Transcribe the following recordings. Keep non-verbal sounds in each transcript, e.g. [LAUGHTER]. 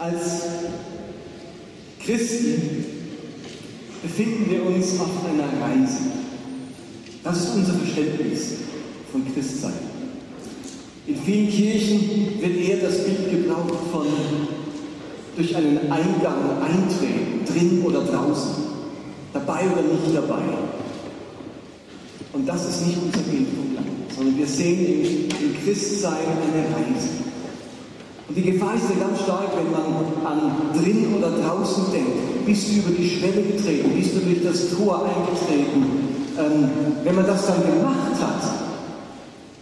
Als Christen befinden wir uns auf einer Reise. Das ist unser Verständnis von Christsein. In vielen Kirchen wird eher das Bild gebraucht von durch einen Eingang eintreten, drin oder draußen, dabei oder nicht dabei. Und das ist nicht unser Bild sondern wir sehen im Christsein eine Reise. Und die Gefahr ist ja ganz stark, wenn man an drin oder draußen denkt. Bist du über die Schwelle getreten? Bist du durch das Tor eingetreten? Ähm, wenn man das dann gemacht hat,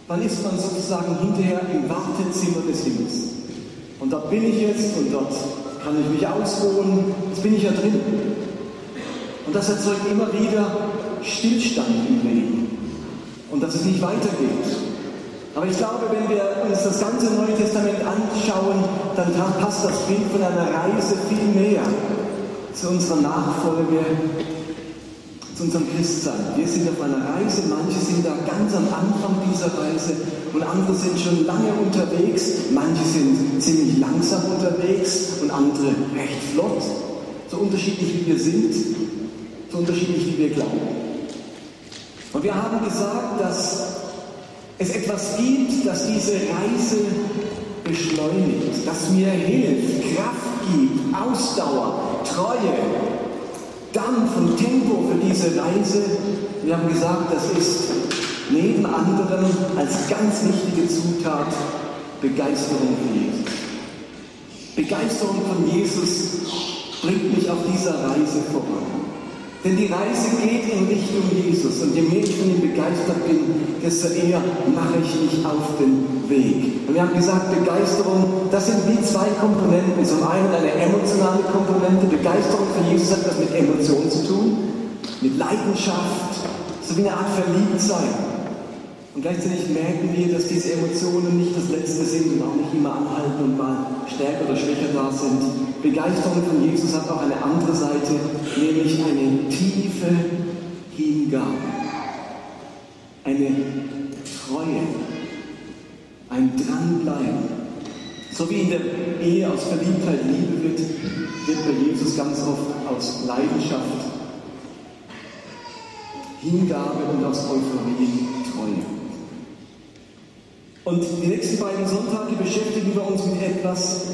dann ist man sozusagen hinterher im Wartezimmer des Himmels. Und da bin ich jetzt und dort kann ich mich ausruhen. Jetzt bin ich ja drin. Und das erzeugt immer wieder Stillstand im Leben. Und dass es nicht weitergeht. Aber ich glaube, wenn wir uns das ganze Neue Testament anschauen, dann passt das Bild von einer Reise viel mehr zu unserer Nachfolge, zu unserem Christsein. Wir sind auf einer Reise, manche sind da ganz am Anfang dieser Reise und andere sind schon lange unterwegs, manche sind ziemlich langsam unterwegs und andere recht flott. So unterschiedlich wie wir sind, so unterschiedlich wie wir glauben. Und wir haben gesagt, dass es etwas gibt, das diese Reise beschleunigt, das mir hilft, Kraft gibt, Ausdauer, Treue, Dampf und Tempo für diese Reise. Wir haben gesagt, das ist neben anderen als ganz wichtige Zutat Begeisterung für Jesus. Begeisterung von Jesus bringt mich auf dieser Reise voran. Denn die Reise geht in Richtung Jesus und je mehr ich von ihm begeistert bin, desto eher mache ich mich auf den Weg. Und wir haben gesagt, Begeisterung, das sind wie zwei Komponenten. Zum einen eine emotionale Komponente. Begeisterung für Jesus hat was mit Emotionen zu tun, mit Leidenschaft, so wie eine Art Verliebtsein. Und gleichzeitig merken wir, dass diese Emotionen nicht das Letzte sind und auch nicht immer anhalten und mal stärker oder schwächer da sind. Begeisterung von Jesus hat auch eine andere Seite, nämlich eine tiefe Hingabe, eine Treue, ein Dranbleiben. So wie in der Ehe aus Verliebtheit Liebe wird, wird bei Jesus ganz oft aus Leidenschaft Hingabe und aus Euphorie Treue. Und die nächsten beiden Sonntage beschäftigen wir uns mit etwas,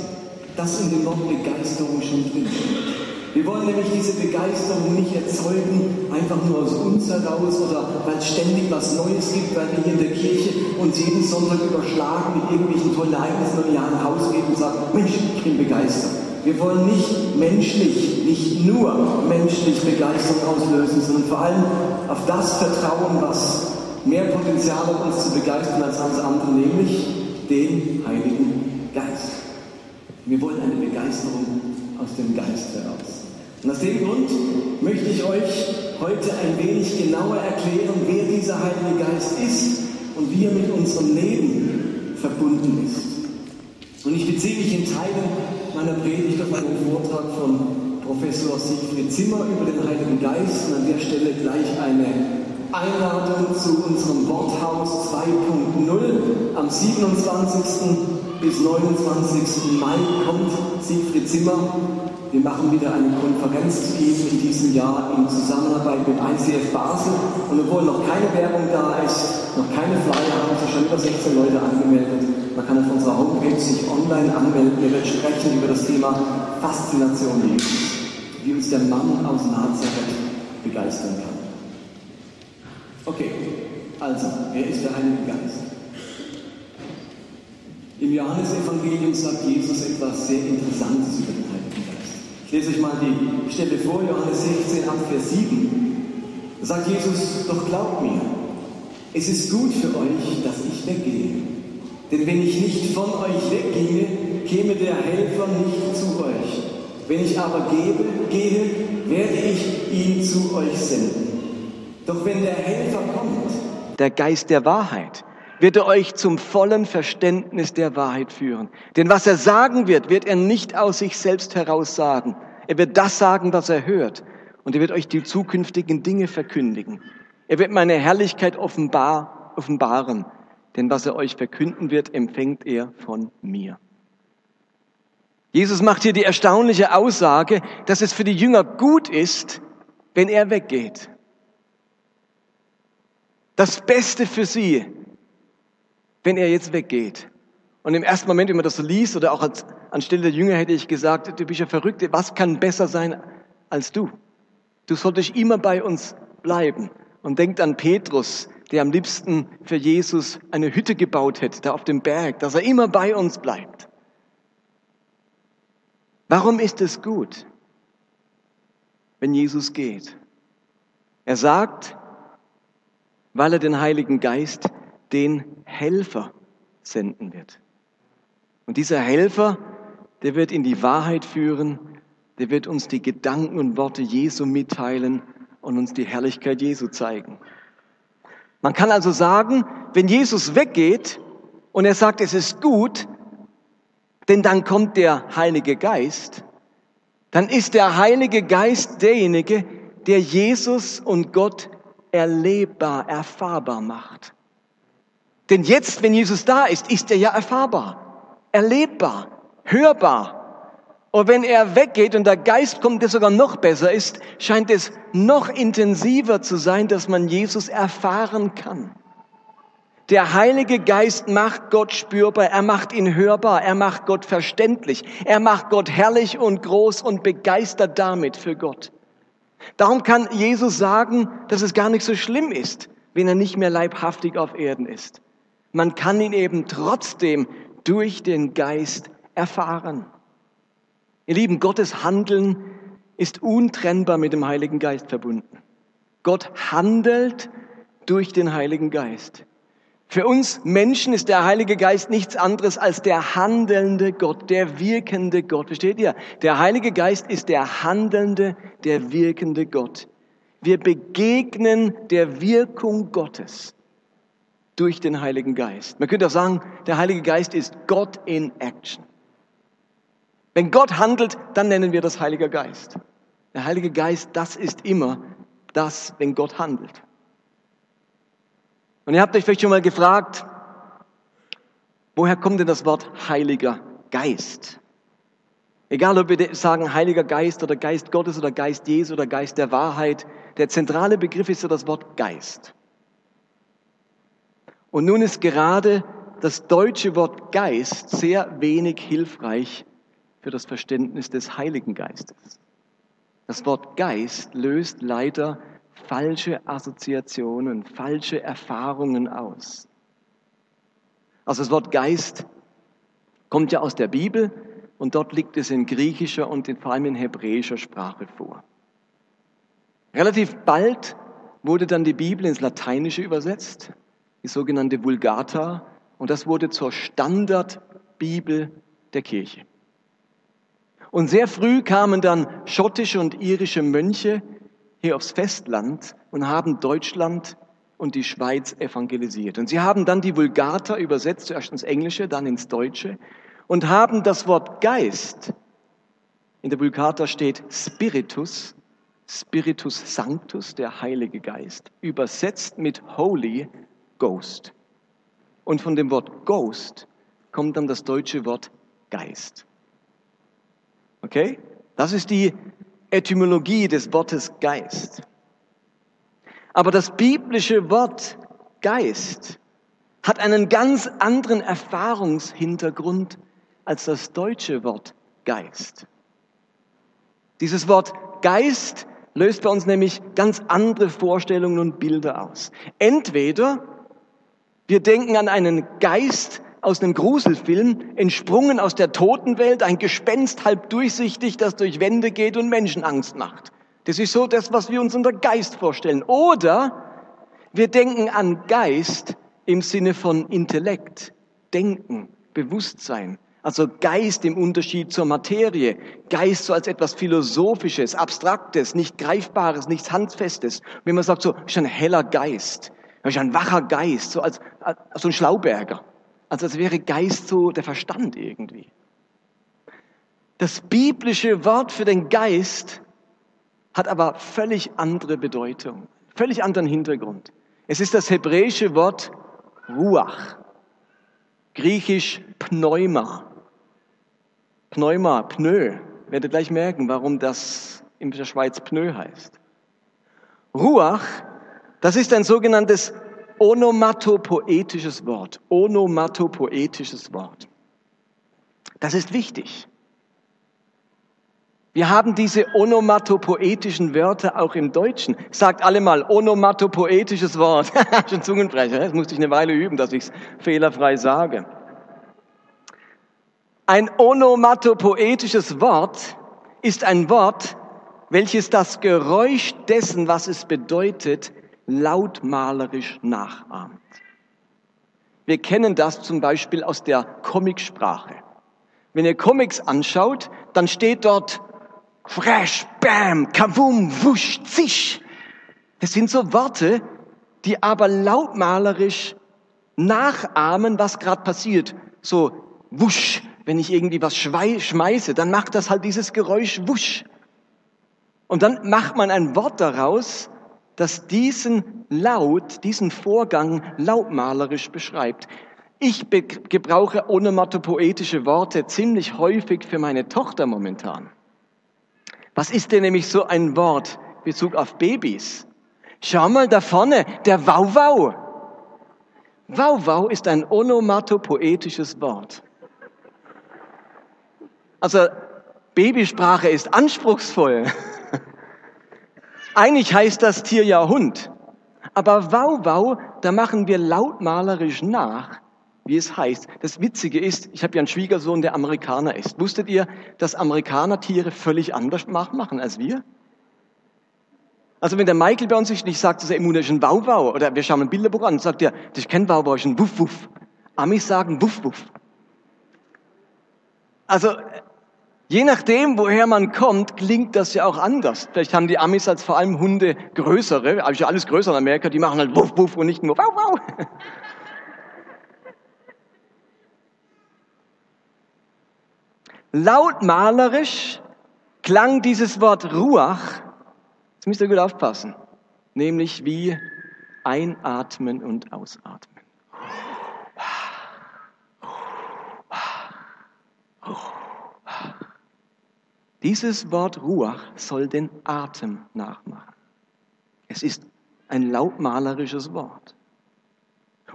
das in dem Wort Begeisterung schon drinsteht. Wir wollen nämlich diese Begeisterung nicht erzeugen, einfach nur aus uns heraus oder weil es ständig was Neues gibt, weil wir hier in der Kirche uns jeden Sonntag überschlagen mit irgendwelchen tollen Ereignissen und ja nach Hause gehen und sagen, Mensch, ich bin begeistert. Wir wollen nicht menschlich, nicht nur menschlich Begeisterung auslösen, sondern vor allem auf das vertrauen, was mehr Potenzial hat, uns zu begeistern als alles andere, nämlich den Heiligen. Wir wollen eine Begeisterung aus dem Geist heraus. Und aus dem Grund möchte ich euch heute ein wenig genauer erklären, wer dieser Heilige Geist ist und wie er mit unserem Leben verbunden ist. Und ich beziehe mich in Teilen meiner Predigt auf einen Vortrag von Professor Siegfried Zimmer über den Heiligen Geist und an der Stelle gleich eine Einladung zu unserem Worthaus 2.0. Am 27. bis 29. Mai kommt Siegfried Zimmer. Wir machen wieder eine Konferenz zu ihm in diesem Jahr in Zusammenarbeit mit ICF Basel. Und obwohl noch keine Werbung da ist, noch keine Flyer, haben sich schon über 16 Leute angemeldet. Man kann auf unserer Homepage sich online anmelden. Wir werden sprechen über das Thema Faszination Jesus. Wie uns der Mann aus Nazareth begeistern kann. Okay, also, wer ist der Heilige Geist? Im Johannesevangelium sagt Jesus etwas sehr Interessantes über den Heiligen Geist. Ich lese euch mal die Stelle vor, Johannes 16 ab Vers 7. Da sagt Jesus, doch glaubt mir, es ist gut für euch, dass ich weggehe. Denn wenn ich nicht von euch wegginge, käme der Helfer nicht zu euch. Wenn ich aber gebe, gehe, werde ich ihn zu euch senden. Doch wenn der Helfer kommt, der Geist der Wahrheit, wird er euch zum vollen Verständnis der Wahrheit führen. Denn was er sagen wird, wird er nicht aus sich selbst heraus sagen. Er wird das sagen, was er hört. Und er wird euch die zukünftigen Dinge verkündigen. Er wird meine Herrlichkeit offenbar, offenbaren. Denn was er euch verkünden wird, empfängt er von mir. Jesus macht hier die erstaunliche Aussage, dass es für die Jünger gut ist, wenn er weggeht. Das Beste für sie, wenn er jetzt weggeht. Und im ersten Moment, wenn man das so liest, oder auch als, anstelle der Jünger hätte ich gesagt, du bist ja verrückt, was kann besser sein als du? Du solltest immer bei uns bleiben. Und denkt an Petrus, der am liebsten für Jesus eine Hütte gebaut hätte, da auf dem Berg, dass er immer bei uns bleibt. Warum ist es gut, wenn Jesus geht? Er sagt, weil er den Heiligen Geist, den Helfer, senden wird. Und dieser Helfer, der wird in die Wahrheit führen, der wird uns die Gedanken und Worte Jesu mitteilen und uns die Herrlichkeit Jesu zeigen. Man kann also sagen, wenn Jesus weggeht und er sagt, es ist gut, denn dann kommt der Heilige Geist, dann ist der Heilige Geist derjenige, der Jesus und Gott erlebbar, erfahrbar macht. Denn jetzt, wenn Jesus da ist, ist er ja erfahrbar, erlebbar, hörbar. Und wenn er weggeht und der Geist kommt, der sogar noch besser ist, scheint es noch intensiver zu sein, dass man Jesus erfahren kann. Der Heilige Geist macht Gott spürbar, er macht ihn hörbar, er macht Gott verständlich, er macht Gott herrlich und groß und begeistert damit für Gott. Darum kann Jesus sagen, dass es gar nicht so schlimm ist, wenn er nicht mehr leibhaftig auf Erden ist. Man kann ihn eben trotzdem durch den Geist erfahren. Ihr Lieben, Gottes Handeln ist untrennbar mit dem Heiligen Geist verbunden. Gott handelt durch den Heiligen Geist. Für uns Menschen ist der Heilige Geist nichts anderes als der handelnde Gott, der wirkende Gott. Versteht ihr? Der Heilige Geist ist der handelnde, der wirkende Gott. Wir begegnen der Wirkung Gottes durch den Heiligen Geist. Man könnte auch sagen, der Heilige Geist ist Gott in Action. Wenn Gott handelt, dann nennen wir das Heiliger Geist. Der Heilige Geist, das ist immer das, wenn Gott handelt. Und ihr habt euch vielleicht schon mal gefragt, woher kommt denn das Wort Heiliger Geist? Egal, ob wir sagen Heiliger Geist oder Geist Gottes oder Geist Jesu oder Geist der Wahrheit, der zentrale Begriff ist ja das Wort Geist. Und nun ist gerade das deutsche Wort Geist sehr wenig hilfreich für das Verständnis des Heiligen Geistes. Das Wort Geist löst leider falsche Assoziationen, falsche Erfahrungen aus. Also das Wort Geist kommt ja aus der Bibel und dort liegt es in griechischer und vor allem in hebräischer Sprache vor. Relativ bald wurde dann die Bibel ins Lateinische übersetzt, die sogenannte Vulgata, und das wurde zur Standardbibel der Kirche. Und sehr früh kamen dann schottische und irische Mönche hier aufs Festland und haben Deutschland und die Schweiz evangelisiert. Und sie haben dann die Vulgata übersetzt, zuerst ins Englische, dann ins Deutsche und haben das Wort Geist, in der Vulgata steht Spiritus, Spiritus Sanctus, der Heilige Geist, übersetzt mit Holy Ghost. Und von dem Wort Ghost kommt dann das deutsche Wort Geist. Okay? Das ist die Etymologie des Wortes Geist. Aber das biblische Wort Geist hat einen ganz anderen Erfahrungshintergrund als das deutsche Wort Geist. Dieses Wort Geist löst bei uns nämlich ganz andere Vorstellungen und Bilder aus. Entweder wir denken an einen Geist, aus einem Gruselfilm, entsprungen aus der Totenwelt, ein Gespenst halb durchsichtig, das durch Wände geht und Menschen Angst macht. Das ist so das, was wir uns unter Geist vorstellen. Oder wir denken an Geist im Sinne von Intellekt, Denken, Bewusstsein. Also Geist im Unterschied zur Materie. Geist so als etwas Philosophisches, Abstraktes, nicht Greifbares, nichts Handfestes. Wenn man sagt so, ist ein heller Geist, ist ein wacher Geist, so als, als so ein Schlauberger. Also als wäre Geist so der Verstand irgendwie. Das biblische Wort für den Geist hat aber völlig andere Bedeutung, völlig anderen Hintergrund. Es ist das hebräische Wort Ruach, griechisch Pneuma. Pneuma, Pneu. Werdet gleich merken, warum das in der Schweiz Pneu heißt. Ruach, das ist ein sogenanntes onomatopoetisches Wort. Onomatopoetisches Wort. Das ist wichtig. Wir haben diese onomatopoetischen Wörter auch im Deutschen. Sagt alle mal onomatopoetisches Wort. [LAUGHS] Schon Zungenbrecher. Das musste ich eine Weile üben, dass ich es fehlerfrei sage. Ein onomatopoetisches Wort ist ein Wort, welches das Geräusch dessen, was es bedeutet, lautmalerisch nachahmt. Wir kennen das zum Beispiel aus der Comicsprache. Wenn ihr Comics anschaut, dann steht dort Fresh, Bam, Kavum, Wusch, Zisch. Das sind so Worte, die aber lautmalerisch nachahmen, was gerade passiert. So Wusch, wenn ich irgendwie was schmeiße, dann macht das halt dieses Geräusch Wusch. Und dann macht man ein Wort daraus, das diesen Laut, diesen Vorgang lautmalerisch beschreibt. Ich gebrauche onomatopoetische Worte ziemlich häufig für meine Tochter momentan. Was ist denn nämlich so ein Wort Bezug auf Babys? Schau mal da vorne, der Wauwau. Wauwau ist ein onomatopoetisches Wort. Also Babysprache ist anspruchsvoll. [LAUGHS] Eigentlich heißt das Tier ja Hund. Aber Wauwau, da machen wir lautmalerisch nach, wie es heißt. Das Witzige ist, ich habe ja einen Schwiegersohn, der Amerikaner ist. Wusstet ihr, dass Amerikaner Tiere völlig anders machen als wir? Also wenn der Michael bei uns ist und ich sage, das ist ein Wauwau, oder wir schauen ein Bilderbuch an, sagt er, ist kein Wauwau, das ist ein Wuff Wuff. Amis sagen Wuff Wuff. Also je nachdem, woher man kommt, klingt das ja auch anders. Vielleicht haben die Amis als vor allem Hunde größere, also ja alles größer in Amerika, die machen halt Wuff Wuff und nicht nur Wow Wow. [LAUGHS] Lautmalerisch klang dieses Wort Ruach, jetzt müsst ihr gut aufpassen, nämlich wie einatmen und ausatmen. Dieses Wort Ruach soll den Atem nachmachen. Es ist ein lautmalerisches Wort.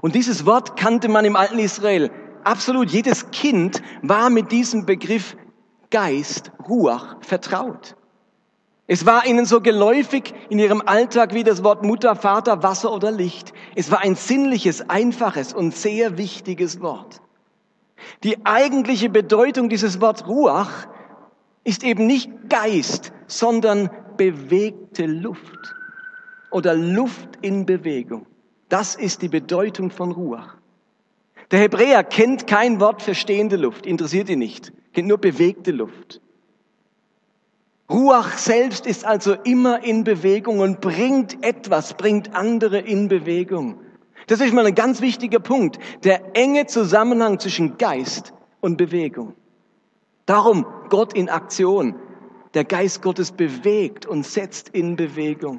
Und dieses Wort kannte man im alten Israel absolut jedes Kind war mit diesem Begriff Geist, Ruach, vertraut. Es war ihnen so geläufig in ihrem Alltag wie das Wort Mutter, Vater, Wasser oder Licht. Es war ein sinnliches, einfaches und sehr wichtiges Wort. Die eigentliche Bedeutung dieses Wort Ruach ist eben nicht Geist, sondern bewegte Luft oder Luft in Bewegung. Das ist die Bedeutung von Ruach. Der Hebräer kennt kein Wort für stehende Luft, interessiert ihn nicht, kennt nur bewegte Luft. Ruach selbst ist also immer in Bewegung und bringt etwas, bringt andere in Bewegung. Das ist mal ein ganz wichtiger Punkt, der enge Zusammenhang zwischen Geist und Bewegung. Darum Gott in Aktion. Der Geist Gottes bewegt und setzt in Bewegung.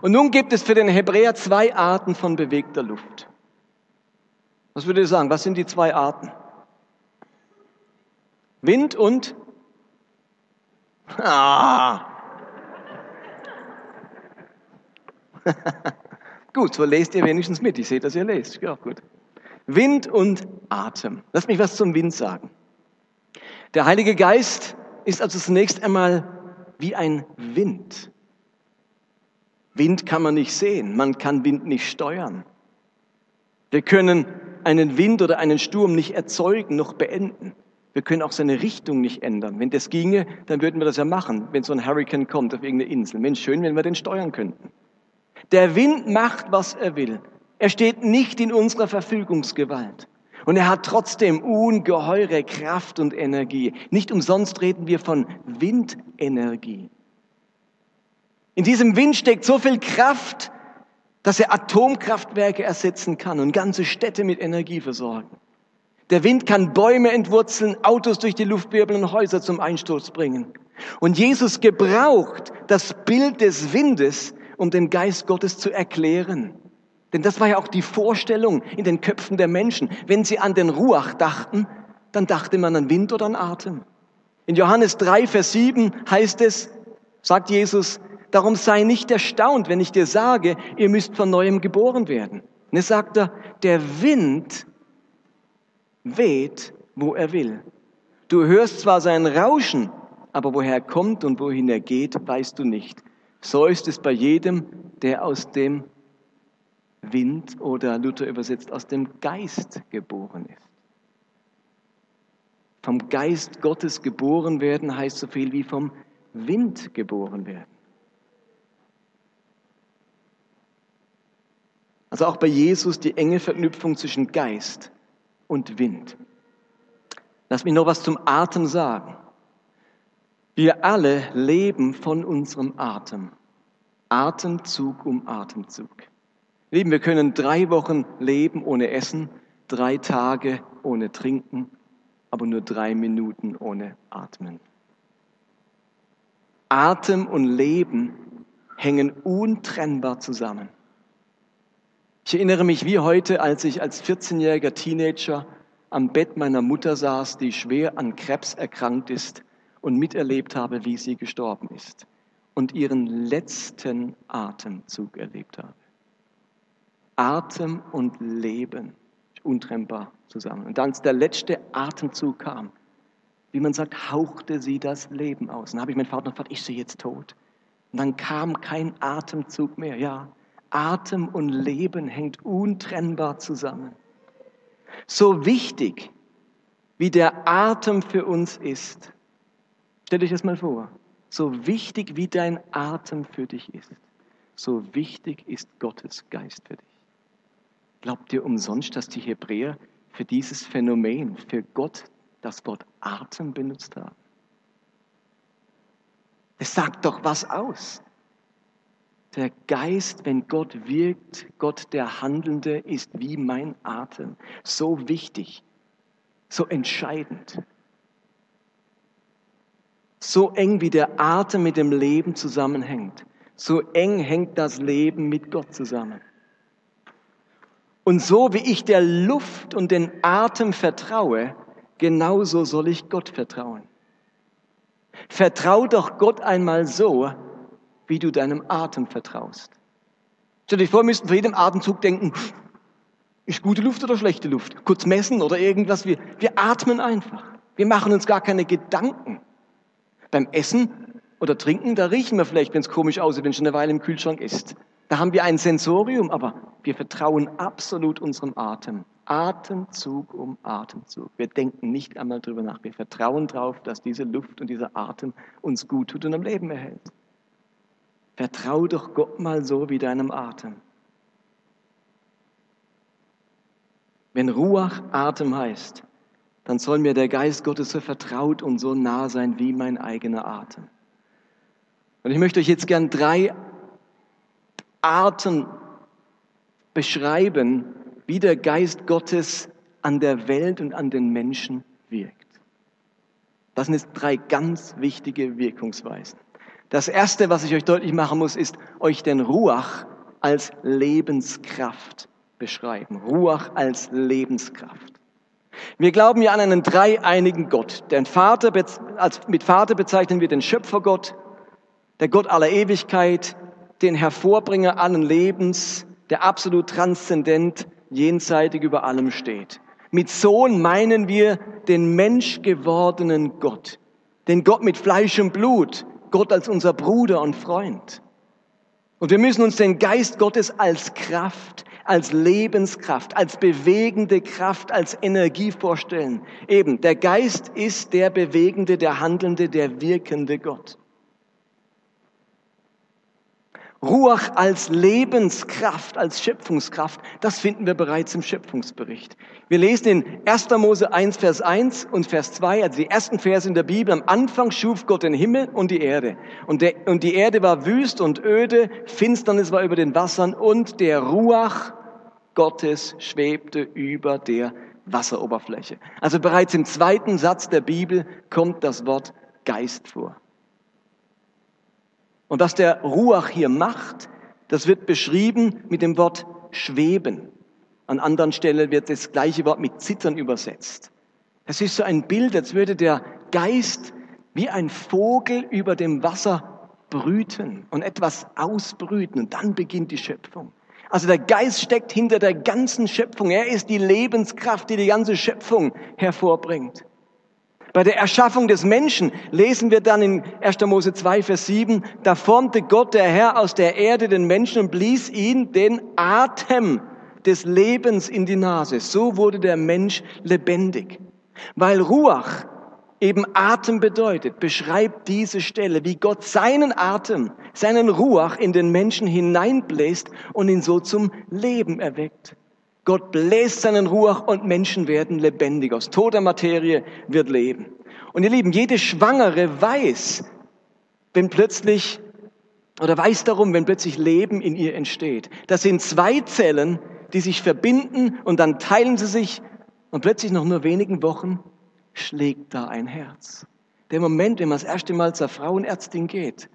Und nun gibt es für den Hebräer zwei Arten von bewegter Luft. Was würdet ihr sagen? Was sind die zwei Arten? Wind und ah. [LAUGHS] gut, so lest ihr wenigstens mit. Ich sehe, dass ihr lest. Ja, gut. Wind und Atem. Lass mich was zum Wind sagen. Der Heilige Geist ist also zunächst einmal wie ein Wind. Wind kann man nicht sehen, man kann Wind nicht steuern. Wir können einen Wind oder einen Sturm nicht erzeugen noch beenden. Wir können auch seine Richtung nicht ändern. Wenn das ginge, dann würden wir das ja machen, wenn so ein Hurricane kommt auf irgendeine Insel. Mensch, schön, wenn wir den steuern könnten. Der Wind macht, was er will. Er steht nicht in unserer Verfügungsgewalt. Und er hat trotzdem ungeheure Kraft und Energie. Nicht umsonst reden wir von Windenergie. In diesem Wind steckt so viel Kraft, dass er Atomkraftwerke ersetzen kann und ganze Städte mit Energie versorgen. Der Wind kann Bäume entwurzeln, Autos durch die Luft wirbeln und Häuser zum Einsturz bringen. Und Jesus gebraucht das Bild des Windes, um den Geist Gottes zu erklären. Denn das war ja auch die Vorstellung in den Köpfen der Menschen. Wenn sie an den Ruach dachten, dann dachte man an Wind oder an Atem. In Johannes 3, Vers 7 heißt es, sagt Jesus, darum sei nicht erstaunt, wenn ich dir sage, ihr müsst von neuem geboren werden. Und es sagt er, der Wind weht, wo er will. Du hörst zwar sein Rauschen, aber woher er kommt und wohin er geht, weißt du nicht. So ist es bei jedem, der aus dem Wind oder Luther übersetzt aus dem Geist geboren ist. Vom Geist Gottes geboren werden heißt so viel wie vom Wind geboren werden. Also auch bei Jesus die enge Verknüpfung zwischen Geist und Wind. Lass mich noch was zum Atem sagen. Wir alle leben von unserem Atem. Atemzug um Atemzug. Lieben, wir können drei Wochen leben ohne Essen, drei Tage ohne Trinken, aber nur drei Minuten ohne Atmen. Atem und Leben hängen untrennbar zusammen. Ich erinnere mich wie heute, als ich als 14-jähriger Teenager am Bett meiner Mutter saß, die schwer an Krebs erkrankt ist und miterlebt habe, wie sie gestorben ist und ihren letzten Atemzug erlebt habe. Atem und Leben untrennbar zusammen. Und als der letzte Atemzug kam, wie man sagt, hauchte sie das Leben aus. Und dann habe ich meinen Vater gefragt, ist sie jetzt tot? Und dann kam kein Atemzug mehr. Ja, Atem und Leben hängt untrennbar zusammen. So wichtig, wie der Atem für uns ist, stell dich das mal vor, so wichtig wie dein Atem für dich ist, so wichtig ist Gottes Geist für dich. Glaubt ihr umsonst, dass die Hebräer für dieses Phänomen, für Gott, das Wort Atem benutzt haben? Es sagt doch was aus. Der Geist, wenn Gott wirkt, Gott der Handelnde, ist wie mein Atem. So wichtig, so entscheidend. So eng wie der Atem mit dem Leben zusammenhängt, so eng hängt das Leben mit Gott zusammen. Und so wie ich der Luft und den Atem vertraue, genauso soll ich Gott vertrauen. Vertrau doch Gott einmal so, wie du deinem Atem vertraust. Stell dir vor, wir müssten vor jedem Atemzug denken, ist gute Luft oder schlechte Luft? Kurz messen oder irgendwas. Wir, wir atmen einfach. Wir machen uns gar keine Gedanken. Beim Essen oder Trinken, da riechen wir vielleicht, wenn es komisch aussieht, wenn schon eine Weile im Kühlschrank ist. Da haben wir ein Sensorium, aber wir vertrauen absolut unserem Atem. Atemzug um Atemzug. Wir denken nicht einmal drüber nach. Wir vertrauen darauf, dass diese Luft und dieser Atem uns gut tut und am Leben erhält. Vertrau doch Gott mal so wie deinem Atem. Wenn Ruach Atem heißt, dann soll mir der Geist Gottes so vertraut und so nah sein wie mein eigener Atem. Und ich möchte euch jetzt gern drei Arten beschreiben, wie der Geist Gottes an der Welt und an den Menschen wirkt. Das sind jetzt drei ganz wichtige Wirkungsweisen. Das Erste, was ich euch deutlich machen muss, ist euch den Ruach als Lebenskraft beschreiben. Ruach als Lebenskraft. Wir glauben ja an einen dreieinigen Gott. Den Vater, als, mit Vater bezeichnen wir den Schöpfergott, der Gott aller Ewigkeit, den Hervorbringer allen Lebens, der absolut transzendent, jenseitig über allem steht. Mit Sohn meinen wir den menschgewordenen Gott, den Gott mit Fleisch und Blut, Gott als unser Bruder und Freund. Und wir müssen uns den Geist Gottes als Kraft, als Lebenskraft, als bewegende Kraft, als Energie vorstellen. Eben, der Geist ist der bewegende, der handelnde, der wirkende Gott. Ruach als Lebenskraft, als Schöpfungskraft, das finden wir bereits im Schöpfungsbericht. Wir lesen in 1. Mose 1, Vers 1 und Vers 2, also die ersten Verse in der Bibel. Am Anfang schuf Gott den Himmel und die Erde. Und, der, und die Erde war wüst und öde, Finsternis war über den Wassern und der Ruach Gottes schwebte über der Wasseroberfläche. Also bereits im zweiten Satz der Bibel kommt das Wort Geist vor. Und was der Ruach hier macht, das wird beschrieben mit dem Wort schweben. An anderen Stellen wird das gleiche Wort mit zittern übersetzt. Das ist so ein Bild, als würde der Geist wie ein Vogel über dem Wasser brüten und etwas ausbrüten und dann beginnt die Schöpfung. Also der Geist steckt hinter der ganzen Schöpfung. Er ist die Lebenskraft, die die ganze Schöpfung hervorbringt. Bei der Erschaffung des Menschen lesen wir dann in 1. Mose 2, Vers 7, da formte Gott, der Herr, aus der Erde den Menschen und blies ihn den Atem des Lebens in die Nase. So wurde der Mensch lebendig. Weil Ruach eben Atem bedeutet, beschreibt diese Stelle, wie Gott seinen Atem, seinen Ruach in den Menschen hineinbläst und ihn so zum Leben erweckt. Gott bläst seinen Ruach und Menschen werden lebendig. Aus toter Materie wird Leben. Und ihr Lieben, jede Schwangere weiß, wenn plötzlich, oder weiß darum, wenn plötzlich Leben in ihr entsteht. Das sind zwei Zellen, die sich verbinden und dann teilen sie sich und plötzlich nach nur wenigen Wochen schlägt da ein Herz. Der Moment, wenn man das erste Mal zur Frauenärztin geht.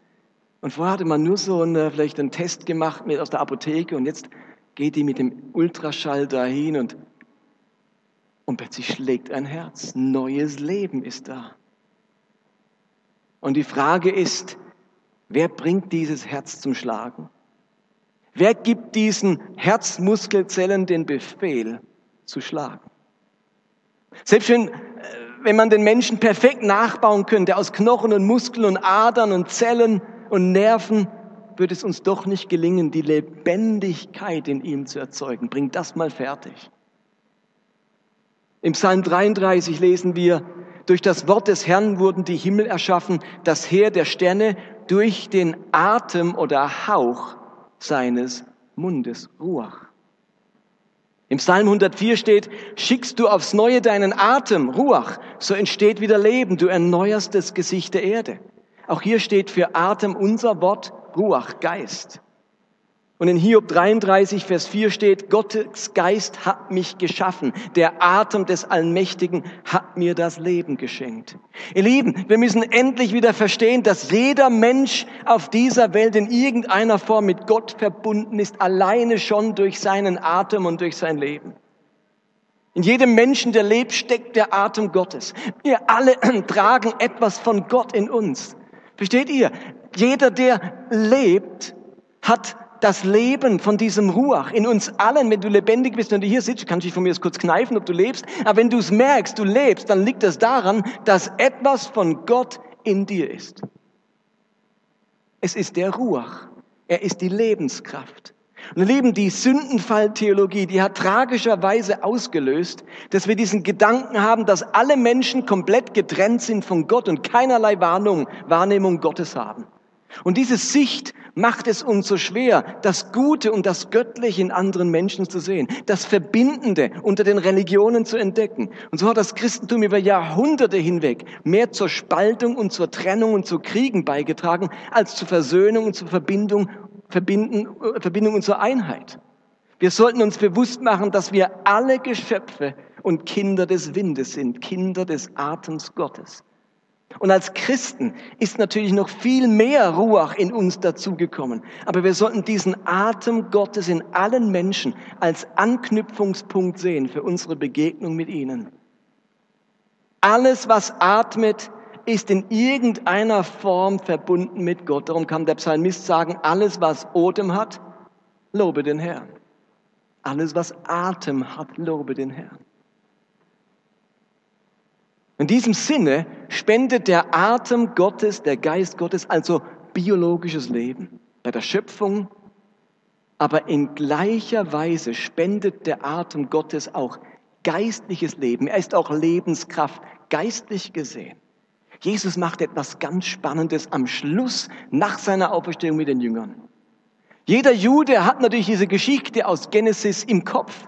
Und vorher hatte man nur so einen, vielleicht einen Test gemacht mit aus der Apotheke und jetzt geht die mit dem Ultraschall dahin und, und plötzlich schlägt ein Herz. Neues Leben ist da. Und die Frage ist, wer bringt dieses Herz zum Schlagen? Wer gibt diesen Herzmuskelzellen den Befehl zu schlagen? Selbst wenn, äh, wenn man den Menschen perfekt nachbauen könnte, aus Knochen und Muskeln und Adern und Zellen und Nerven, würde es uns doch nicht gelingen, die Lebendigkeit in ihm zu erzeugen. Bring das mal fertig. Im Psalm 33 lesen wir, durch das Wort des Herrn wurden die Himmel erschaffen, das Heer der Sterne durch den Atem oder Hauch seines Mundes, Ruach. Im Psalm 104 steht, schickst du aufs Neue deinen Atem, Ruach, so entsteht wieder Leben, du erneuerst das Gesicht der Erde. Auch hier steht für Atem unser Wort Ruach, Geist. Und in Hiob 33, Vers 4 steht, Gottes Geist hat mich geschaffen. Der Atem des Allmächtigen hat mir das Leben geschenkt. Ihr Lieben, wir müssen endlich wieder verstehen, dass jeder Mensch auf dieser Welt in irgendeiner Form mit Gott verbunden ist, alleine schon durch seinen Atem und durch sein Leben. In jedem Menschen, der lebt, steckt der Atem Gottes. Wir alle [CLEARS THROAT] tragen etwas von Gott in uns. Versteht ihr? Jeder, der lebt, hat das Leben von diesem Ruach in uns allen, wenn du lebendig bist und du hier sitzt, kannst du dich von mir jetzt kurz kneifen, ob du lebst, aber wenn du es merkst, du lebst, dann liegt es daran, dass etwas von Gott in dir ist. Es ist der Ruach. Er ist die Lebenskraft. Und Lieben, die Sündenfalltheologie, die hat tragischerweise ausgelöst, dass wir diesen Gedanken haben, dass alle Menschen komplett getrennt sind von Gott und keinerlei Warnung, Wahrnehmung Gottes haben. Und diese Sicht macht es uns so schwer, das Gute und das Göttliche in anderen Menschen zu sehen, das Verbindende unter den Religionen zu entdecken. Und so hat das Christentum über Jahrhunderte hinweg mehr zur Spaltung und zur Trennung und zu Kriegen beigetragen, als zur Versöhnung und zur Verbindung, Verbinden, Verbindung und zur Einheit. Wir sollten uns bewusst machen, dass wir alle Geschöpfe und Kinder des Windes sind, Kinder des Atems Gottes. Und als Christen ist natürlich noch viel mehr Ruach in uns dazugekommen. Aber wir sollten diesen Atem Gottes in allen Menschen als Anknüpfungspunkt sehen für unsere Begegnung mit ihnen. Alles, was atmet, ist in irgendeiner Form verbunden mit Gott. Darum kann der Psalmist sagen, alles, was Atem hat, lobe den Herrn. Alles, was Atem hat, lobe den Herrn. In diesem Sinne spendet der Atem Gottes, der Geist Gottes, also biologisches Leben bei der Schöpfung, aber in gleicher Weise spendet der Atem Gottes auch geistliches Leben. Er ist auch Lebenskraft, geistlich gesehen. Jesus macht etwas ganz Spannendes am Schluss nach seiner Auferstehung mit den Jüngern. Jeder Jude hat natürlich diese Geschichte aus Genesis im Kopf.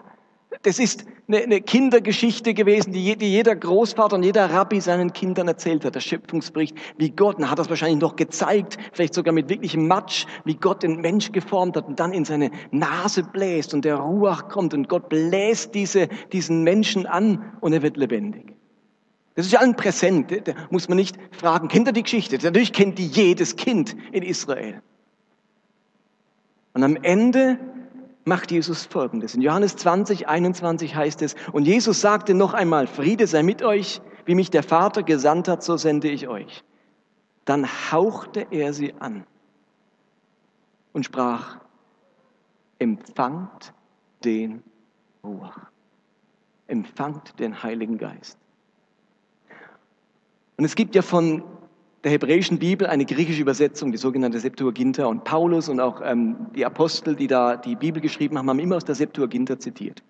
Das ist eine, Kindergeschichte gewesen, die, jeder Großvater und jeder Rabbi seinen Kindern erzählt hat. Der Schöpfungsbericht, wie Gott, und hat das wahrscheinlich noch gezeigt, vielleicht sogar mit wirklichem Matsch, wie Gott den Mensch geformt hat und dann in seine Nase bläst und der Ruach kommt und Gott bläst diese, diesen Menschen an und er wird lebendig. Das ist ja allen präsent, da muss man nicht fragen, kennt er die Geschichte? Natürlich kennt die jedes Kind in Israel. Und am Ende macht Jesus Folgendes. In Johannes 20, 21 heißt es, und Jesus sagte noch einmal, Friede sei mit euch, wie mich der Vater gesandt hat, so sende ich euch. Dann hauchte er sie an und sprach, empfangt den Ruach. Empfangt den Heiligen Geist. Und es gibt ja von der hebräischen Bibel eine griechische Übersetzung, die sogenannte Septuaginta. Und Paulus und auch ähm, die Apostel, die da die Bibel geschrieben haben, haben immer aus der Septuaginta zitiert.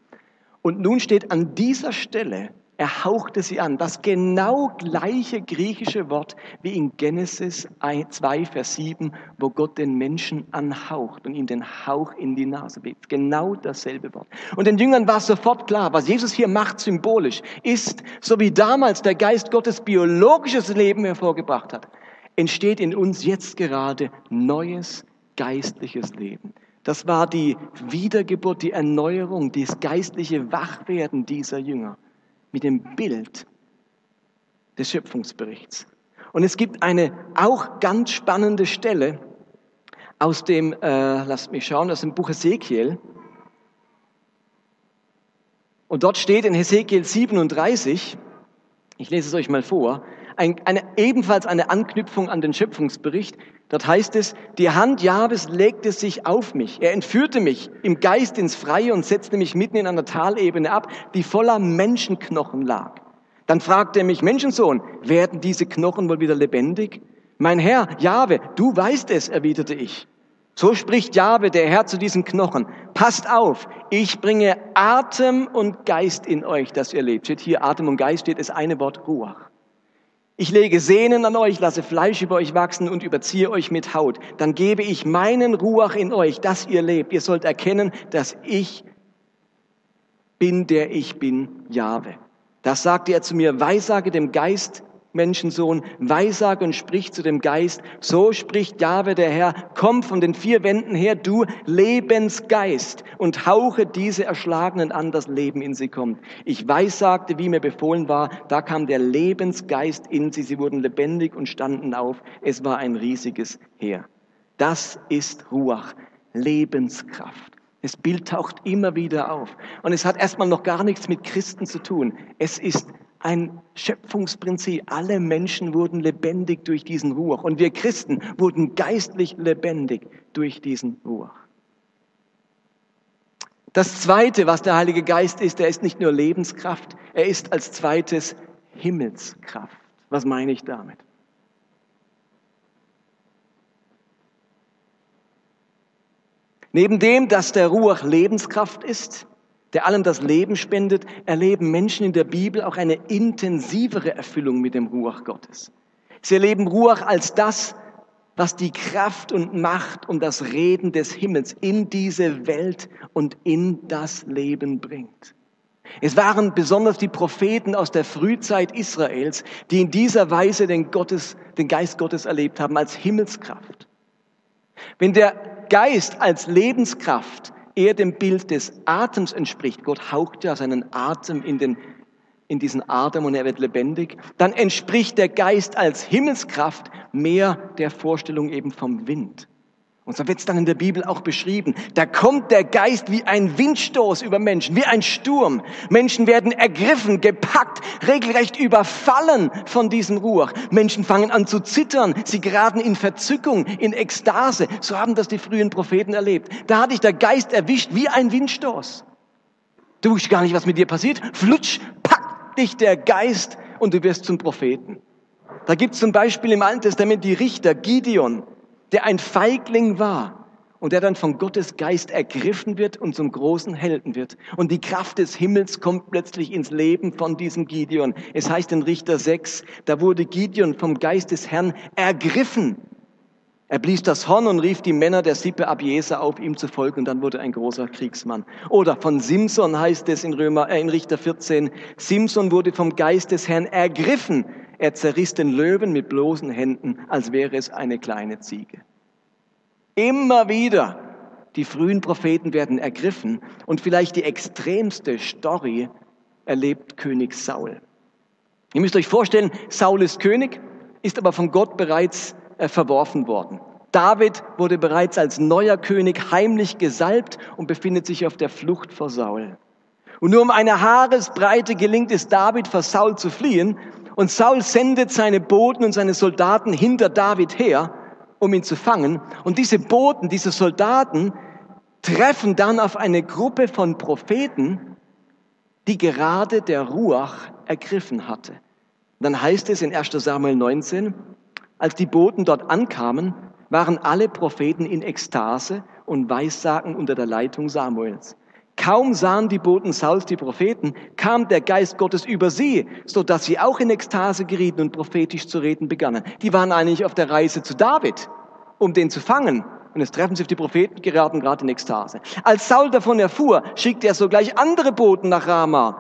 Und nun steht an dieser Stelle er hauchte sie an. Das genau gleiche griechische Wort wie in Genesis 2, Vers 7, wo Gott den Menschen anhaucht und ihm den Hauch in die Nase weht. Genau dasselbe Wort. Und den Jüngern war sofort klar, was Jesus hier macht symbolisch, ist, so wie damals der Geist Gottes biologisches Leben hervorgebracht hat, entsteht in uns jetzt gerade neues geistliches Leben. Das war die Wiedergeburt, die Erneuerung, das geistliche Wachwerden dieser Jünger mit dem Bild des Schöpfungsberichts. Und es gibt eine auch ganz spannende Stelle aus dem, äh, lasst mich schauen, aus dem Buch Ezekiel. Und dort steht in Hesekiel 37, ich lese es euch mal vor, ein, eine, ebenfalls eine Anknüpfung an den Schöpfungsbericht. Dort heißt es, die Hand Jahwes legte sich auf mich. Er entführte mich im Geist ins Freie und setzte mich mitten in einer Talebene ab, die voller Menschenknochen lag. Dann fragte er mich, Menschensohn, werden diese Knochen wohl wieder lebendig? Mein Herr, Jahwe, du weißt es, erwiderte ich. So spricht Jahwe, der Herr, zu diesen Knochen. Passt auf, ich bringe Atem und Geist in euch, dass ihr lebt. Steht hier Atem und Geist, steht es eine Wort Ruach. Ich lege Sehnen an euch, lasse Fleisch über euch wachsen und überziehe euch mit Haut. Dann gebe ich meinen Ruach in euch, dass ihr lebt. Ihr sollt erkennen, dass ich bin, der ich bin, Jahwe. Das sagte er zu mir, weissage dem Geist Menschensohn, weissage und sprich zu dem Geist, so spricht Jahwe der Herr, komm von den vier Wänden her, du Lebensgeist, und hauche diese Erschlagenen an, das Leben in sie kommt. Ich weissagte, wie mir befohlen war, da kam der Lebensgeist in sie, sie wurden lebendig und standen auf. Es war ein riesiges Heer. Das ist Ruach, Lebenskraft. Das Bild taucht immer wieder auf. Und es hat erstmal noch gar nichts mit Christen zu tun. Es ist ein Schöpfungsprinzip. Alle Menschen wurden lebendig durch diesen Ruach. Und wir Christen wurden geistlich lebendig durch diesen Ruach. Das Zweite, was der Heilige Geist ist, er ist nicht nur Lebenskraft, er ist als zweites Himmelskraft. Was meine ich damit? Neben dem, dass der Ruach Lebenskraft ist, der allem das Leben spendet, erleben Menschen in der Bibel auch eine intensivere Erfüllung mit dem Ruach Gottes. Sie erleben Ruach als das, was die Kraft und Macht und das Reden des Himmels in diese Welt und in das Leben bringt. Es waren besonders die Propheten aus der Frühzeit Israels, die in dieser Weise den, Gottes, den Geist Gottes erlebt haben als Himmelskraft. Wenn der Geist als Lebenskraft eher dem Bild des Atems entspricht, Gott haucht ja seinen Atem in, den, in diesen Atem und er wird lebendig, dann entspricht der Geist als Himmelskraft mehr der Vorstellung eben vom Wind. Und so wird es dann in der Bibel auch beschrieben. Da kommt der Geist wie ein Windstoß über Menschen, wie ein Sturm. Menschen werden ergriffen, gepackt, regelrecht überfallen von diesem Ruach. Menschen fangen an zu zittern, sie geraten in Verzückung, in Ekstase. So haben das die frühen Propheten erlebt. Da hat dich der Geist erwischt wie ein Windstoß. Du wusstest gar nicht, was mit dir passiert. Flutsch, packt dich der Geist und du wirst zum Propheten. Da gibt es zum Beispiel im Alten Testament die Richter, Gideon der ein Feigling war und der dann von Gottes Geist ergriffen wird und zum großen Helden wird. Und die Kraft des Himmels kommt plötzlich ins Leben von diesem Gideon. Es heißt in Richter 6, da wurde Gideon vom Geist des Herrn ergriffen. Er blies das Horn und rief die Männer der Sippe Abiesa auf, ihm zu folgen, und dann wurde ein großer Kriegsmann. Oder von Simson heißt es in, Römer, äh, in Richter 14, Simson wurde vom Geist des Herrn ergriffen er zerriss den Löwen mit bloßen Händen, als wäre es eine kleine Ziege. Immer wieder, die frühen Propheten werden ergriffen und vielleicht die extremste Story erlebt König Saul. Ihr müsst euch vorstellen, Saul ist König, ist aber von Gott bereits äh, verworfen worden. David wurde bereits als neuer König heimlich gesalbt und befindet sich auf der Flucht vor Saul. Und nur um eine Haaresbreite gelingt es David, vor Saul zu fliehen. Und Saul sendet seine Boten und seine Soldaten hinter David her, um ihn zu fangen. Und diese Boten, diese Soldaten treffen dann auf eine Gruppe von Propheten, die gerade der Ruach ergriffen hatte. Und dann heißt es in 1 Samuel 19, als die Boten dort ankamen, waren alle Propheten in Ekstase und Weissagen unter der Leitung Samuels. Kaum sahen die Boten Sauls die Propheten, kam der Geist Gottes über sie, so dass sie auch in Ekstase gerieten und prophetisch zu reden begannen. Die waren eigentlich auf der Reise zu David, um den zu fangen. Und jetzt treffen sie auf die Propheten, geraten gerade in Ekstase. Als Saul davon erfuhr, schickte er sogleich andere Boten nach Rama.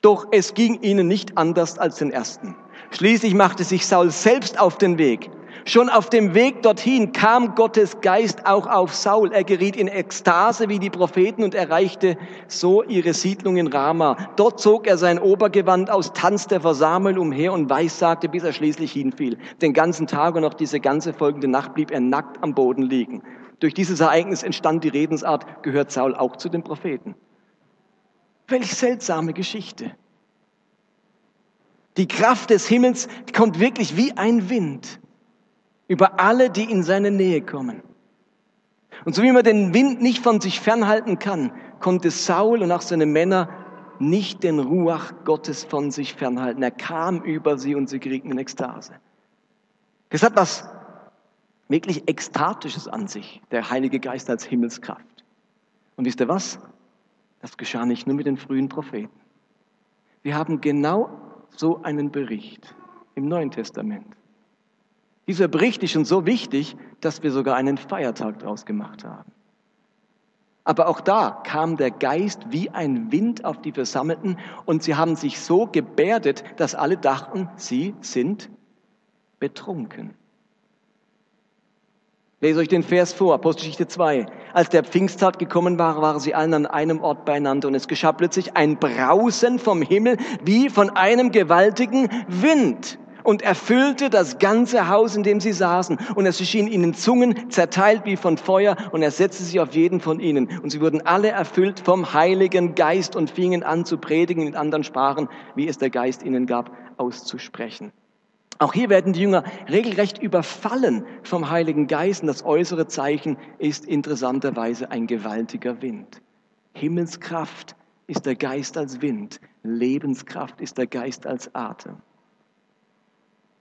Doch es ging ihnen nicht anders als den ersten. Schließlich machte sich Saul selbst auf den Weg. Schon auf dem Weg dorthin kam Gottes Geist auch auf Saul. Er geriet in Ekstase wie die Propheten und erreichte so ihre Siedlung in Rama. Dort zog er sein Obergewand aus, tanzte vor Samuel umher und weissagte, bis er schließlich hinfiel. Den ganzen Tag und auch diese ganze folgende Nacht blieb er nackt am Boden liegen. Durch dieses Ereignis entstand die Redensart, gehört Saul auch zu den Propheten. Welch seltsame Geschichte. Die Kraft des Himmels kommt wirklich wie ein Wind über alle, die in seine Nähe kommen. Und so wie man den Wind nicht von sich fernhalten kann, konnte Saul und auch seine Männer nicht den Ruach Gottes von sich fernhalten. Er kam über sie und sie gerieten in Ekstase. Das hat was wirklich Ekstatisches an sich, der Heilige Geist als Himmelskraft. Und wisst ihr was? Das geschah nicht nur mit den frühen Propheten. Wir haben genau so einen Bericht im Neuen Testament. Dieser Bericht ist schon so wichtig, dass wir sogar einen Feiertag daraus gemacht haben. Aber auch da kam der Geist wie ein Wind auf die Versammelten und sie haben sich so gebärdet, dass alle dachten, sie sind betrunken. Lese euch den Vers vor, Apostelgeschichte 2. Als der Pfingsttag gekommen war, waren sie allen an einem Ort beieinander und es geschah plötzlich ein Brausen vom Himmel wie von einem gewaltigen Wind und erfüllte das ganze Haus, in dem sie saßen. Und es erschien ihnen Zungen zerteilt wie von Feuer und er setzte sich auf jeden von ihnen. Und sie wurden alle erfüllt vom Heiligen Geist und fingen an zu predigen in anderen Sprachen, wie es der Geist ihnen gab, auszusprechen. Auch hier werden die Jünger regelrecht überfallen vom Heiligen Geist und das äußere Zeichen ist interessanterweise ein gewaltiger Wind. Himmelskraft ist der Geist als Wind, Lebenskraft ist der Geist als Atem.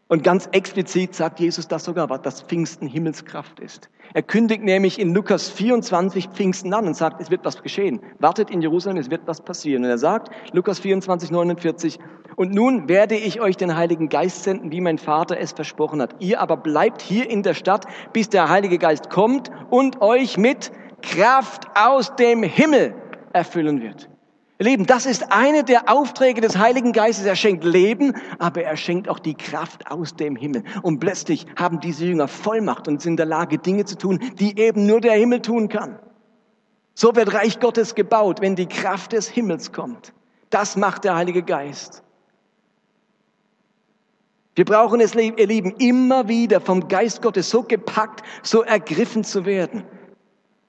Und ganz explizit sagt Jesus das sogar, was das Pfingsten Himmelskraft ist. Er kündigt nämlich in Lukas 24 Pfingsten an und sagt, es wird was geschehen. Wartet in Jerusalem, es wird was passieren. Und er sagt, Lukas 24, 49, und nun werde ich euch den Heiligen Geist senden, wie mein Vater es versprochen hat. Ihr aber bleibt hier in der Stadt, bis der Heilige Geist kommt und euch mit Kraft aus dem Himmel erfüllen wird. Ihr Lieben, das ist eine der Aufträge des Heiligen Geistes. Er schenkt Leben, aber er schenkt auch die Kraft aus dem Himmel. Und plötzlich haben diese Jünger Vollmacht und sind in der Lage, Dinge zu tun, die eben nur der Himmel tun kann. So wird Reich Gottes gebaut, wenn die Kraft des Himmels kommt. Das macht der Heilige Geist. Wir brauchen es, ihr Lieben, immer wieder vom Geist Gottes so gepackt, so ergriffen zu werden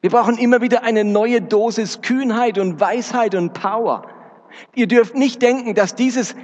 wir brauchen immer wieder eine neue Dosis Kühnheit und Weisheit und Power. Ihr dürft nicht denken, dass dieses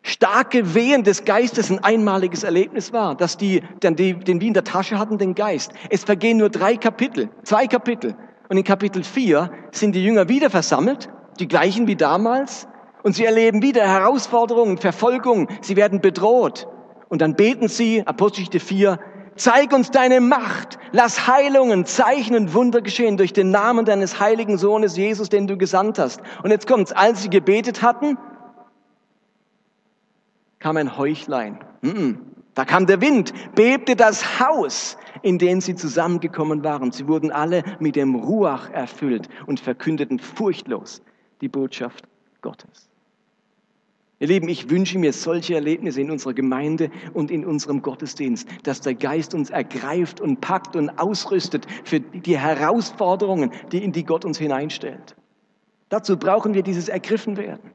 starke Wehen des Geistes ein einmaliges Erlebnis war, dass die, denn die den wie in der Tasche hatten, den Geist. Es vergehen nur drei Kapitel, zwei Kapitel. Und in Kapitel vier sind die Jünger wieder versammelt, die gleichen wie damals, und sie erleben wieder Herausforderungen, Verfolgung, sie werden bedroht. Und dann beten sie, Apostelgeschichte 4, Zeig uns deine Macht. Lass Heilungen, Zeichen und Wunder geschehen durch den Namen deines heiligen Sohnes Jesus, den du gesandt hast. Und jetzt kommt's. Als sie gebetet hatten, kam ein Heuchlein. Da kam der Wind, bebte das Haus, in dem sie zusammengekommen waren. Sie wurden alle mit dem Ruach erfüllt und verkündeten furchtlos die Botschaft Gottes. Ihr Lieben, ich wünsche mir solche Erlebnisse in unserer Gemeinde und in unserem Gottesdienst, dass der Geist uns ergreift und packt und ausrüstet für die Herausforderungen, die in die Gott uns hineinstellt. Dazu brauchen wir dieses Ergriffenwerden.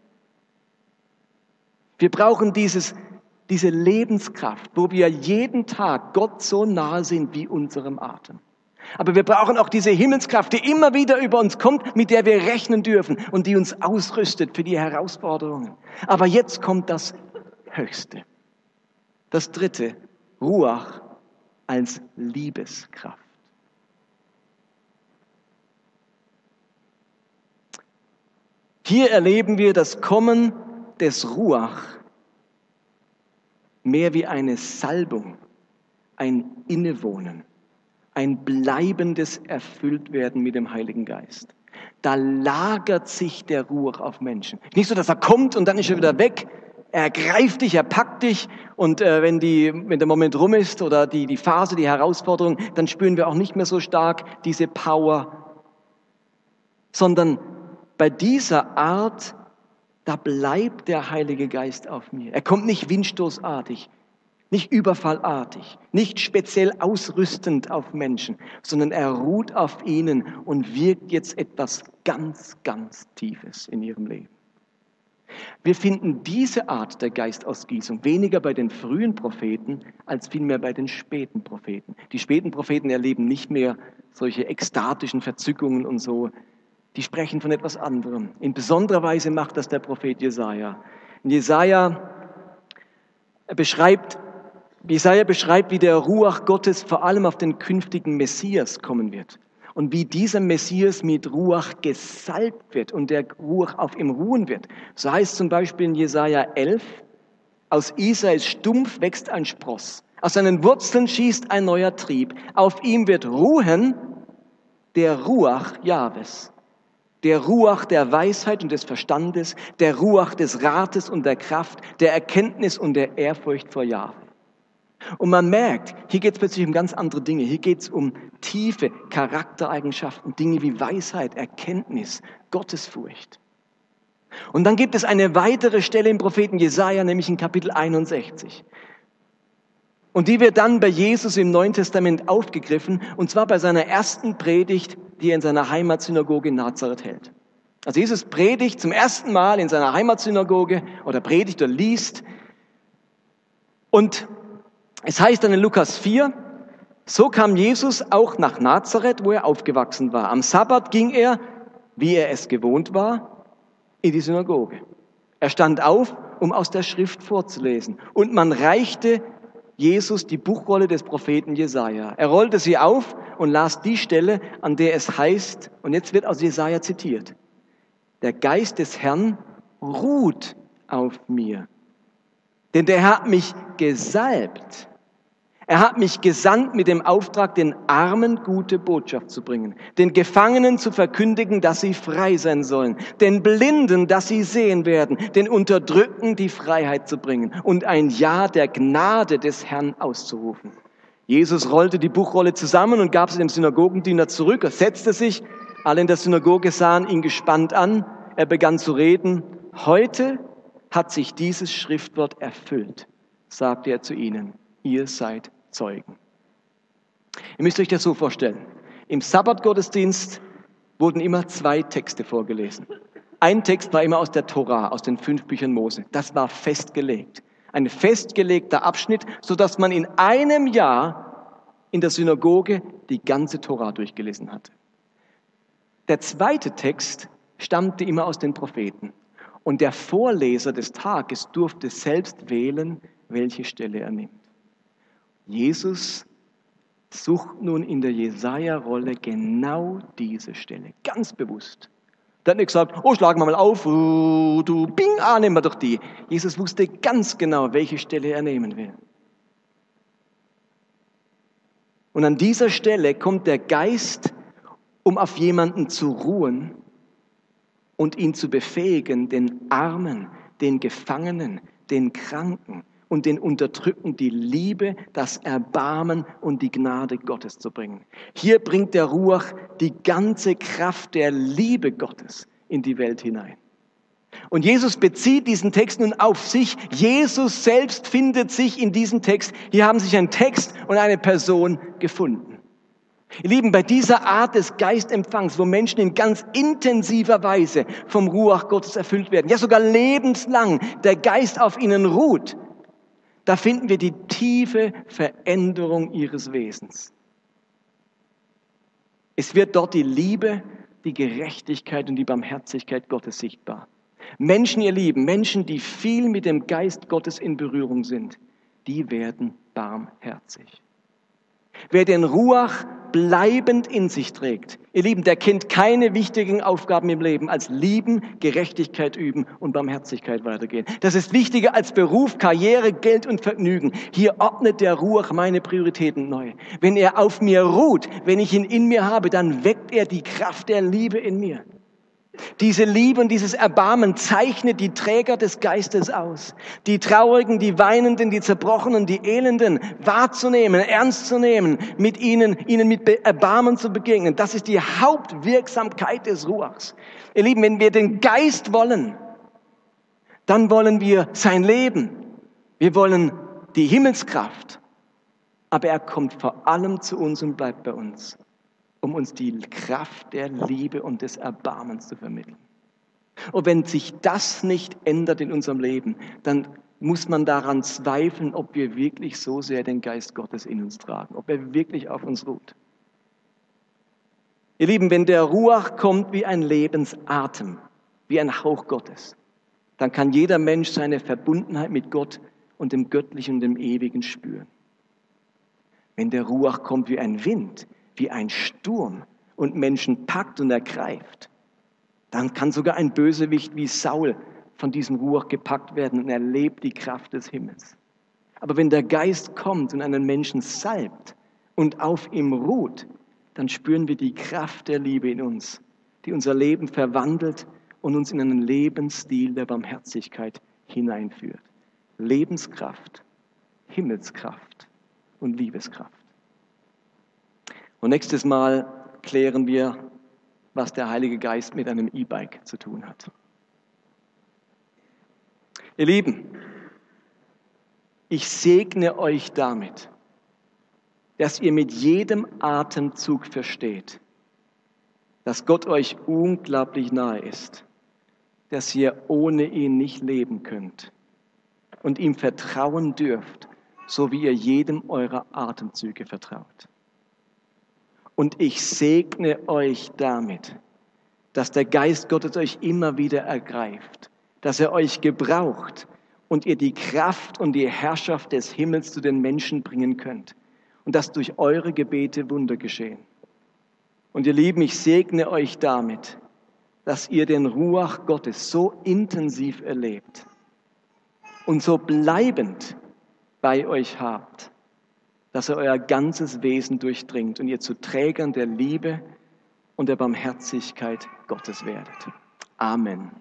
Wir brauchen dieses, diese Lebenskraft, wo wir jeden Tag Gott so nahe sind wie unserem Atem. Aber wir brauchen auch diese Himmelskraft, die immer wieder über uns kommt, mit der wir rechnen dürfen und die uns ausrüstet für die Herausforderungen. Aber jetzt kommt das Höchste. Das dritte, Ruach als Liebeskraft. Hier erleben wir das Kommen des Ruach mehr wie eine Salbung, ein Innewohnen, ein bleibendes Erfülltwerden mit dem Heiligen Geist. Da lagert sich der Ruach auf Menschen. Nicht so, dass er kommt und dann ist er wieder weg. Er greift dich, er packt dich und äh, wenn, die, wenn der Moment rum ist oder die, die Phase, die Herausforderung, dann spüren wir auch nicht mehr so stark diese Power, sondern bei dieser Art da bleibt der Heilige Geist auf mir. Er kommt nicht windstoßartig, nicht überfallartig, nicht speziell ausrüstend auf Menschen, sondern er ruht auf ihnen und wirkt jetzt etwas ganz, ganz Tiefes in ihrem Leben. Wir finden diese Art der Geistausgießung weniger bei den frühen Propheten als vielmehr bei den späten Propheten. Die späten Propheten erleben nicht mehr solche ekstatischen Verzückungen und so, die sprechen von etwas anderem. In besonderer Weise macht das der Prophet Jesaja. In Jesaja beschreibt, Jesaja beschreibt, wie der Ruach Gottes vor allem auf den künftigen Messias kommen wird. Und wie dieser Messias mit Ruach gesalbt wird und der Ruach auf ihm ruhen wird. So heißt zum Beispiel in Jesaja 11, aus Isais Stumpf wächst ein Spross. Aus seinen Wurzeln schießt ein neuer Trieb. Auf ihm wird ruhen der Ruach Jahwes der Ruach der Weisheit und des Verstandes, der Ruach des Rates und der Kraft, der Erkenntnis und der Ehrfurcht vor Jahwe. Und man merkt, hier geht es plötzlich um ganz andere Dinge. Hier geht es um tiefe Charaktereigenschaften, Dinge wie Weisheit, Erkenntnis, Gottesfurcht. Und dann gibt es eine weitere Stelle im Propheten Jesaja, nämlich in Kapitel 61. Und die wird dann bei Jesus im Neuen Testament aufgegriffen, und zwar bei seiner ersten Predigt, die er in seiner Heimatsynagoge in Nazareth hält. Also Jesus predigt zum ersten Mal in seiner Heimatsynagoge oder predigt oder liest. Und es heißt dann in Lukas 4, so kam Jesus auch nach Nazareth, wo er aufgewachsen war. Am Sabbat ging er, wie er es gewohnt war, in die Synagoge. Er stand auf, um aus der Schrift vorzulesen. Und man reichte Jesus die Buchrolle des Propheten Jesaja. Er rollte sie auf und las die Stelle, an der es heißt, und jetzt wird aus Jesaja zitiert: Der Geist des Herrn ruht auf mir, denn der Herr hat mich gesalbt er hat mich gesandt mit dem Auftrag, den Armen gute Botschaft zu bringen, den Gefangenen zu verkündigen, dass sie frei sein sollen, den Blinden, dass sie sehen werden, den Unterdrückten die Freiheit zu bringen und ein Ja der Gnade des Herrn auszurufen. Jesus rollte die Buchrolle zusammen und gab sie dem Synagogendiener zurück. Er setzte sich, alle in der Synagoge sahen ihn gespannt an. Er begann zu reden. Heute hat sich dieses Schriftwort erfüllt, sagte er zu ihnen. Ihr seid Zeugen. Ihr müsst euch das so vorstellen. Im Sabbatgottesdienst wurden immer zwei Texte vorgelesen. Ein Text war immer aus der Tora, aus den fünf Büchern Mose. Das war festgelegt. Ein festgelegter Abschnitt, sodass man in einem Jahr in der Synagoge die ganze Tora durchgelesen hatte. Der zweite Text stammte immer aus den Propheten. Und der Vorleser des Tages durfte selbst wählen, welche Stelle er nimmt. Jesus sucht nun in der Jesaja-Rolle genau diese Stelle, ganz bewusst. Der hat nicht gesagt, oh, schlagen wir mal auf, uh, du, bing, ah, nehmen wir doch die. Jesus wusste ganz genau, welche Stelle er nehmen will. Und an dieser Stelle kommt der Geist, um auf jemanden zu ruhen und ihn zu befähigen, den Armen, den Gefangenen, den Kranken, und den Unterdrückten die Liebe, das Erbarmen und die Gnade Gottes zu bringen. Hier bringt der Ruach die ganze Kraft der Liebe Gottes in die Welt hinein. Und Jesus bezieht diesen Text nun auf sich. Jesus selbst findet sich in diesem Text. Hier haben sich ein Text und eine Person gefunden. Ihr Lieben, bei dieser Art des Geistempfangs, wo Menschen in ganz intensiver Weise vom Ruach Gottes erfüllt werden, ja sogar lebenslang der Geist auf ihnen ruht, Da finden wir die tiefe Veränderung ihres Wesens. Es wird dort die Liebe, die Gerechtigkeit und die Barmherzigkeit Gottes sichtbar. Menschen, ihr Lieben, Menschen, die viel mit dem Geist Gottes in Berührung sind, die werden barmherzig. Wer den Ruach bleibend in sich trägt, ihr Lieben, der kennt keine wichtigen Aufgaben im Leben als Lieben, Gerechtigkeit üben und Barmherzigkeit weitergehen. Das ist wichtiger als Beruf, Karriere, Geld und Vergnügen. Hier ordnet der Ruach meine Prioritäten neu. Wenn er auf mir ruht, wenn ich ihn in mir habe, dann weckt er die Kraft der Liebe in mir. Diese Liebe und dieses Erbarmen zeichnet die Träger des Geistes aus. Die Traurigen, die Weinenden, die Zerbrochenen, die Elenden wahrzunehmen, ernst zu nehmen, mit ihnen, ihnen mit Erbarmen zu begegnen. Das ist die Hauptwirksamkeit des Ruachs. Ihr Lieben, wenn wir den Geist wollen, dann wollen wir sein Leben. Wir wollen die Himmelskraft. Aber er kommt vor allem zu uns und bleibt bei uns um uns die Kraft der Liebe und des Erbarmens zu vermitteln. Und wenn sich das nicht ändert in unserem Leben, dann muss man daran zweifeln, ob wir wirklich so sehr den Geist Gottes in uns tragen, ob er wirklich auf uns ruht. Ihr Lieben, wenn der Ruach kommt wie ein Lebensatem, wie ein Hauch Gottes, dann kann jeder Mensch seine Verbundenheit mit Gott und dem Göttlichen und dem Ewigen spüren. Wenn der Ruach kommt wie ein Wind, wie ein Sturm und Menschen packt und ergreift, dann kann sogar ein Bösewicht wie Saul von diesem Ruach gepackt werden und erlebt die Kraft des Himmels. Aber wenn der Geist kommt und einen Menschen salbt und auf ihm ruht, dann spüren wir die Kraft der Liebe in uns, die unser Leben verwandelt und uns in einen Lebensstil der Barmherzigkeit hineinführt. Lebenskraft, Himmelskraft und Liebeskraft. Und nächstes Mal klären wir, was der Heilige Geist mit einem E-Bike zu tun hat. Ihr Lieben, ich segne euch damit, dass ihr mit jedem Atemzug versteht, dass Gott euch unglaublich nahe ist, dass ihr ohne ihn nicht leben könnt und ihm vertrauen dürft, so wie ihr jedem eurer Atemzüge vertraut. Und ich segne euch damit, dass der Geist Gottes euch immer wieder ergreift, dass er euch gebraucht und ihr die Kraft und die Herrschaft des Himmels zu den Menschen bringen könnt und dass durch eure Gebete Wunder geschehen. Und ihr Lieben, ich segne euch damit, dass ihr den Ruach Gottes so intensiv erlebt und so bleibend bei euch habt, dass er euer ganzes Wesen durchdringt und ihr zu Trägern der Liebe und der Barmherzigkeit Gottes werdet. Amen.